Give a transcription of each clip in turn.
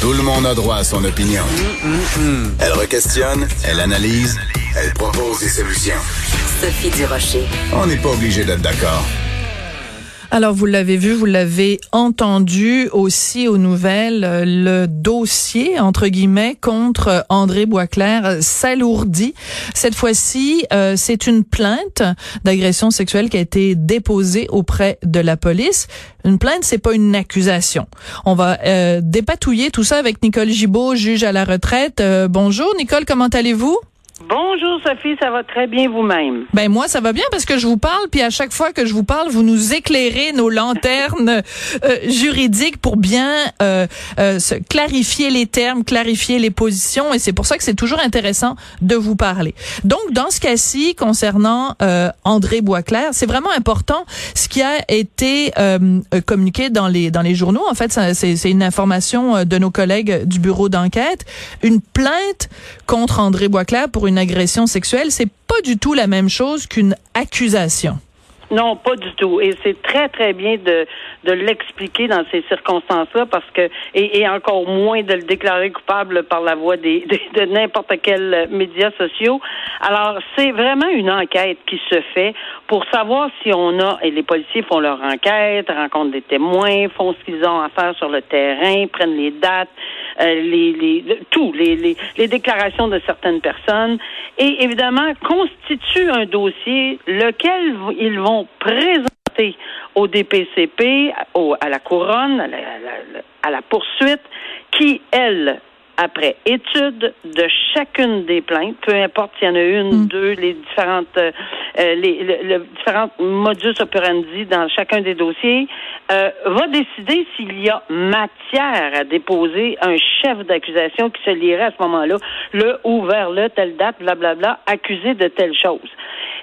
Tout le monde a droit à son opinion. Elle requestionne, elle analyse, elle propose des solutions. Sophie Durocher. On n'est pas obligé d'être d'accord. Alors, vous l'avez vu, vous l'avez entendu aussi aux nouvelles, euh, le dossier, entre guillemets, contre André Boisclair s'alourdit. Cette fois-ci, euh, c'est une plainte d'agression sexuelle qui a été déposée auprès de la police. Une plainte, c'est pas une accusation. On va euh, dépatouiller tout ça avec Nicole Gibault, juge à la retraite. bonjour, Nicole, comment allez-vous? Bonjour Sophie, ça va très bien vous-même? Ben moi ça va bien parce que je vous parle puis à chaque fois que je vous parle, vous nous éclairez nos lanternes euh, juridiques pour bien euh, euh, clarifier les termes, clarifier les positions et c'est pour ça que c'est toujours intéressant de vous parler. Donc dans ce cas-ci concernant André Boisclair, c'est vraiment important ce qui a été communiqué dans les dans les journaux. En fait, c'est une information de nos collègues du bureau d'enquête, une plainte contre André Boisclair pour une agression sexuelle, c'est pas du tout la même chose qu'une accusation. Non, pas du tout. Et c'est très, très bien de, de l'expliquer dans ces circonstances-là parce que, et, encore moins de le déclarer coupable par la voix des, de, n'importe quel médias sociaux. Alors, c'est vraiment une enquête qui se fait pour savoir si on a, et les policiers font leur enquête, rencontrent des témoins, font ce qu'ils ont à faire sur le terrain, prennent les dates, euh, les, les, tout, les, les, les déclarations de certaines personnes. Et évidemment constituent un dossier lequel ils vont présenter au DPCP, au, à la couronne, à la, à la poursuite, qui, elle, après étude de chacune des plaintes, peu importe s'il y en a une, mm. deux, les différentes, euh, euh, les, le, différentes modus operandi dans chacun des dossiers, euh, va décider s'il y a matière à déposer un chef d'accusation qui se lierait à ce moment-là, le ou vers le, telle date, blablabla, accusé de telle chose.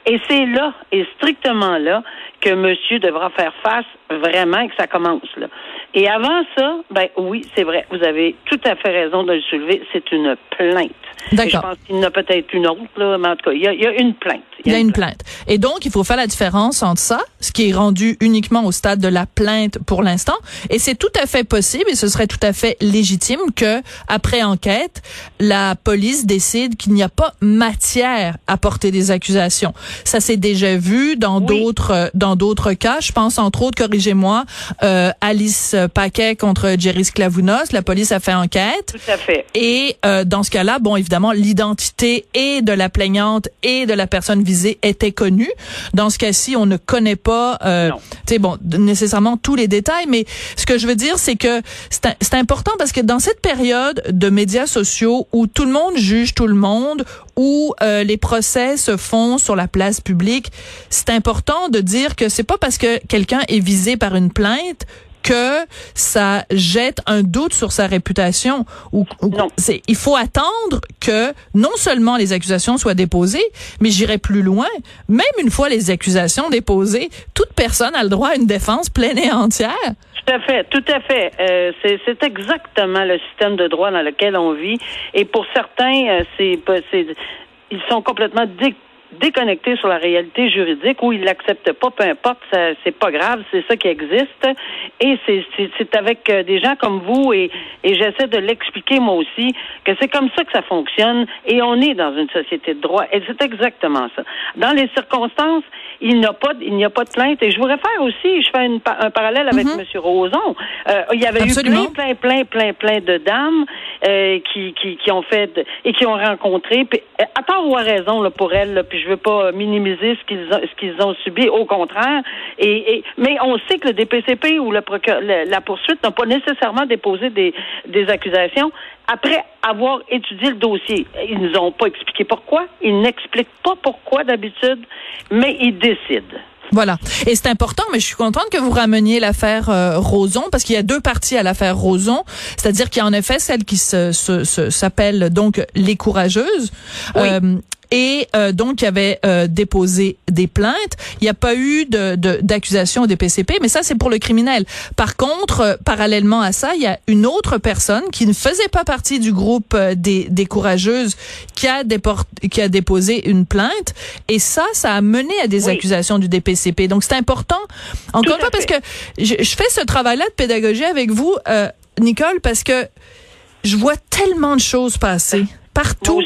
Et c'est là, et strictement là, que monsieur devra faire face vraiment et que ça commence là. Et avant ça, ben oui, c'est vrai, vous avez tout à fait raison de le soulever, c'est une plainte. D'accord. Je pense qu'il y en a peut-être une autre, là, mais en tout cas, il y a, une plainte. Il y a, une, plainte. Et donc, il faut faire la différence entre ça, ce qui est rendu uniquement au stade de la plainte pour l'instant, et c'est tout à fait possible, et ce serait tout à fait légitime que, après enquête, la police décide qu'il n'y a pas matière à porter des accusations. Ça s'est déjà vu dans d'autres dans d'autres cas. Je pense entre autres, corrigez-moi, euh, Alice Paquet contre Jerry Sklavounos. La police a fait enquête. Tout à fait. Et euh, dans ce cas-là, bon, évidemment, l'identité et de la plaignante et de la personne visée était connue. Dans ce cas-ci, on ne connaît pas, euh, tu sais, bon, nécessairement tous les détails, mais ce que je veux dire, c'est que c'est important parce que dans cette période de médias sociaux où tout le monde juge tout le monde, où euh, les procès se font sur la place publique, c'est important de dire que c'est pas parce que quelqu'un est visé par une plainte que ça jette un doute sur sa réputation ou, c'est il faut attendre que non seulement les accusations soient déposées mais j'irai plus loin même une fois les accusations déposées toute personne a le droit à une défense pleine et entière tout à fait, tout à fait. Euh, c'est exactement le système de droit dans lequel on vit. Et pour certains, euh, c'est ils sont complètement dictés déconnecté sur la réalité juridique ou il l'accepte pas, peu importe, c'est pas grave, c'est ça qui existe. Et c'est avec euh, des gens comme vous et, et j'essaie de l'expliquer moi aussi que c'est comme ça que ça fonctionne et on est dans une société de droit et c'est exactement ça. Dans les circonstances, il n'y a pas il n'y a pas de plainte et je voudrais faire aussi, je fais un parallèle avec. M. Roson. Euh, il y avait eu plein plein plein plein plein de dames euh, qui, qui, qui ont fait et qui ont rencontré puis, à part ou à raison là, pour elles puis je veux pas minimiser ce qu'ils ont, ce qu'ils ont subi, au contraire. Et, mais on sait que le DPCP ou le la poursuite n'a pas nécessairement déposé des, des accusations après avoir étudié le dossier. Ils nous ont pas expliqué pourquoi. Ils n'expliquent pas pourquoi d'habitude, mais ils décident. Voilà. Et c'est important, mais je suis contente que vous rameniez l'affaire euh, Roson parce qu'il y a deux parties à l'affaire Roson. C'est-à-dire qu'il y a en effet celle qui se, s'appelle donc les courageuses. Euh, et euh, donc il avait euh, déposé des plaintes. Il n'y a pas eu de d'accusation au DPCP, mais ça c'est pour le criminel. Par contre, euh, parallèlement à ça, il y a une autre personne qui ne faisait pas partie du groupe des, des courageuses qui a qui a déposé une plainte et ça ça a mené à des accusations du DPCP. Donc c'est important encore une fois parce que je, je, fais ce travail là de pédagogie avec vous Nicole parce que je vois tellement de choses passer partout.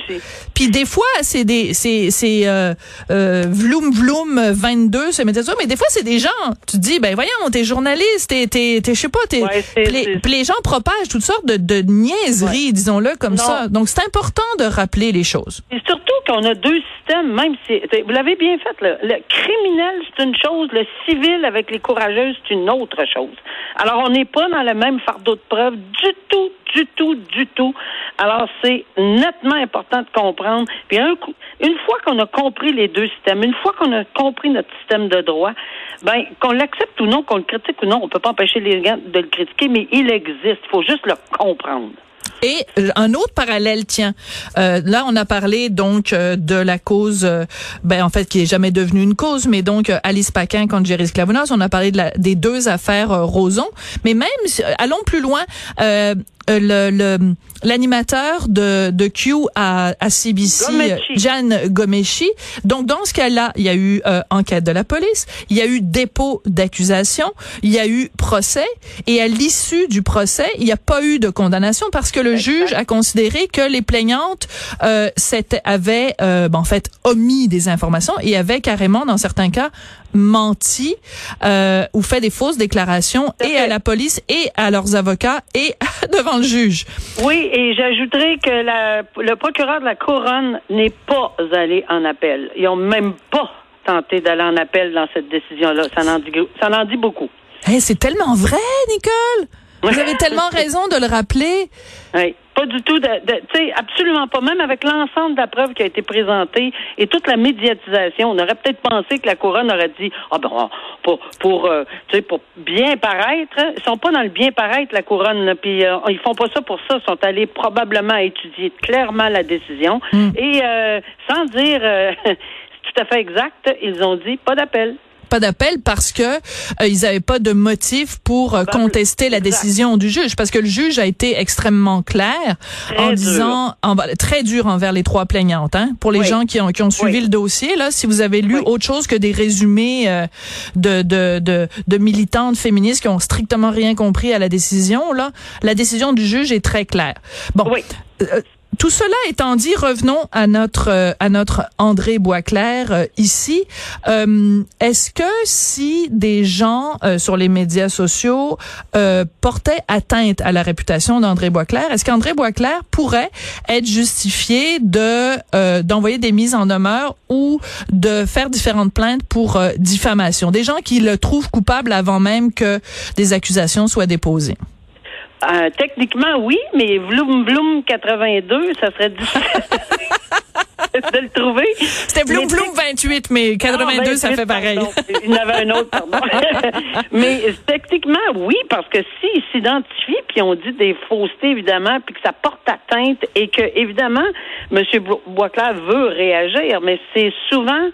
Puis des fois, c'est des c'est c'est euh, euh, vloom vloom 22 c'est mais des fois c'est des gens. Tu te dis ben voyons, t'es journaliste, t'es t'es je sais pas, t'es puis les gens propagent toutes sortes de, de niaiseries, disons-le comme ça. Donc c'est important de rappeler les choses. Et surtout qu'on a deux systèmes, même si vous l'avez bien fait là. Le criminel c'est une chose, le civil avec les courageuses c'est une autre chose. Alors on n'est pas dans le même fardeau de preuve du tout, du tout, du tout. Alors c'est net important de comprendre. Puis une fois qu'on a compris les deux systèmes, une fois qu'on a compris notre système de droit, ben qu'on l'accepte ou non, qu'on le critique ou non, on peut pas empêcher les gens de le critiquer, mais il existe. Il faut juste le comprendre. Et euh, un autre parallèle, tiens, euh, là on a parlé donc euh, de la cause, ben en fait qui est jamais devenue une cause, mais donc Alice Paquin contre Jerry Sklavounas, on a parlé de la, des deux affaires Roson, mais même allons plus loin, le l'animateur de, de Q à, à CBC, Jan Gomeshi. Donc, dans ce cas-là, il y a eu euh, enquête de la police, il y a eu dépôt d'accusation, il y a eu procès, et à l'issue du procès, il n'y a pas eu de condamnation parce que le juge a considéré que les plaignantes euh, avaient, euh, ben, en fait, omis des informations et avaient carrément, dans certains cas, menti euh, ou fait des fausses déclarations et à la police et à leurs avocats et devant le juge. Oui, et j'ajouterai que la, le procureur de la couronne n'est pas allé en appel. Ils ont même pas tenté d'aller en appel dans cette décision-là. Ça en dit, ça en dit beaucoup. c'est tellement vrai, Nicole. Vous avez tellement raison de le rappeler. Oui. Pas du tout, tu sais, absolument pas. Même avec l'ensemble de la preuve qui a été présentée et toute la médiatisation, on aurait peut-être pensé que la couronne aurait dit, ah ben, pour pour euh, tu sais, pour bien paraître, ils sont pas dans le bien paraître la couronne, puis euh, ils font pas ça pour ça, ils sont allés probablement étudier clairement la décision hmm. et euh, sans dire tout à fait exact, ils ont dit pas d'appel pas d'appel parce que euh, ils n'avaient pas de motif pour euh, contester la décision du juge. Parce que le juge a été extrêmement clair en disant en, très dur envers les trois plaignantes hein, pour les gens qui ont qui ont suivi le dossier. Là si vous avez lu autre chose que des résumés euh, de, de, de de militantes féministes qui ont strictement rien compris à la décision là la décision du juge est très claire. Bon tout cela étant dit, revenons à notre euh, à notre André Boisclair euh, ici. Euh, est-ce que si des gens sur les médias sociaux portaient atteinte à la réputation d'André Boisclair, est-ce qu'André Boisclair pourrait être justifié de d'envoyer des mises en demeure ou de faire différentes plaintes pour diffamation? Des gens qui le trouvent coupable avant même que des accusations soient déposées. Euh, techniquement, oui, mais Vloom Vloom 82, ça serait difficile de le trouver. C'était Vloom Vloom 28, mais 82, ça fait pareil. il y en avait un autre, pardon. mais techniquement, oui, parce que s'ils s'identifient, puis on dit des faussetés, évidemment, puis que ça porte atteinte et que, évidemment, M. Boisclair veut réagir, mais c'est souvent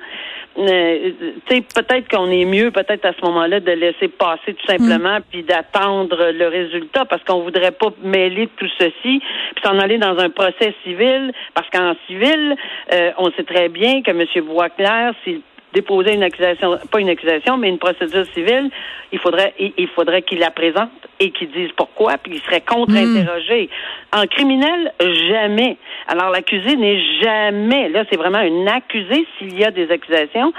euh, peut-être qu'on est mieux, peut-être à ce moment-là, de laisser passer tout simplement, mm. puis d'attendre le résultat, parce qu'on voudrait pas mêler tout ceci, puis s'en aller dans un procès civil, parce qu'en civil, euh, on sait très bien que M. Boisclair, s'il déposait une accusation, pas une accusation, mais une procédure civile, il faudrait, il, faudrait qu'il la présente et qu'il dise pourquoi, puis il serait contre-interrogé. Hmm. En criminel, jamais. Alors l'accusé n'est jamais, là c'est vraiment un accusé s'il y a des accusations,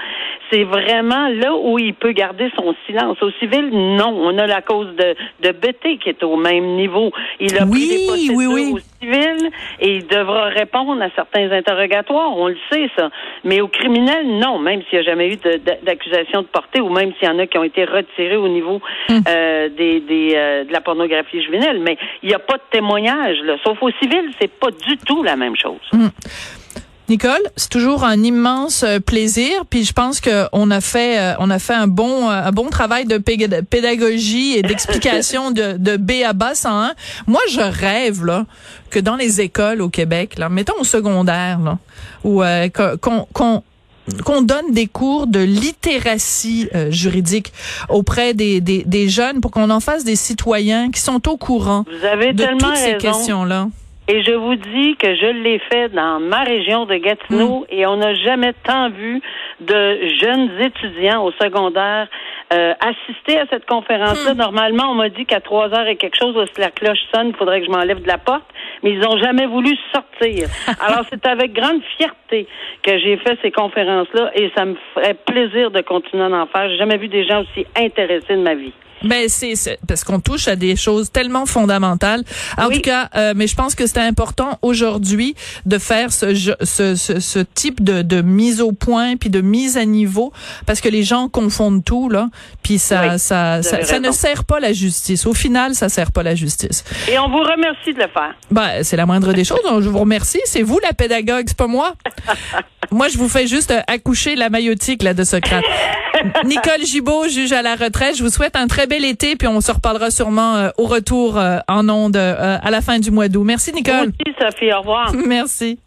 c'est vraiment là où il peut garder son silence. Au civil, non. On a la cause de, de Betté qui est au même niveau. Il a pris des procédures au civil et il devra répondre à certains interrogatoires. On le sait, ça. Mais au criminel, non. Même s'il n'y a jamais eu d'accusation de, portée ou même s'il y en a qui ont été retirés au niveau hum. euh, des, des euh, de la pornographie juvénile. Mais il n'y a pas de témoignage, là. Sauf au civil, c'est pas du tout la même chose. Hum. Nicole, c'est toujours un immense euh, plaisir. Puis je pense qu'on a fait, euh, on a fait un bon, euh, un bon travail de pédagogie et d'explication de, de B à bas 101. Moi, je rêve là que dans les écoles au Québec, là, mettons au secondaire, là, où qu'on qu'on donne des cours de littératie juridique auprès des, des, des jeunes pour qu'on en fasse des citoyens qui sont au courant Vous avez de toutes ces questions-là. Et je vous dis que je l'ai fait dans ma région de Gatineau mm. et on n'a jamais tant vu de jeunes étudiants au secondaire euh, assister à cette conférence-là. Hmm. Normalement, on m'a dit qu'à trois heures et quelque chose, si la cloche sonne, il faudrait que je m'enlève de la porte, mais ils n'ont jamais voulu sortir. Alors, c'est avec grande fierté que j'ai fait ces conférences-là et ça me ferait plaisir de continuer à en faire. J'ai jamais vu des gens aussi intéressés de ma vie. Ben c'est parce qu'on touche à des choses tellement fondamentales. En tout cas, euh, mais je pense que c'est important aujourd'hui de faire ce, ce, ce, ce type de, de, mise au point puis de mise à niveau parce que les gens confondent tout là. Puis ça, ça, ça, ça, ne sert pas la justice. Au final, ça sert pas la justice. Et on vous remercie de le faire. Ben c'est la moindre des choses. Je vous remercie. C'est vous la pédagogue, c'est pas moi. moi, je vous fais juste accoucher la maillotique là de Socrate. Nicole Gibault, juge à la retraite. Je vous souhaite un très bel été, puis on se reparlera sûrement euh, au retour euh, en ondes euh, à la fin du mois d'août. Merci, Nicole. Merci, Sophie. Au revoir. Merci.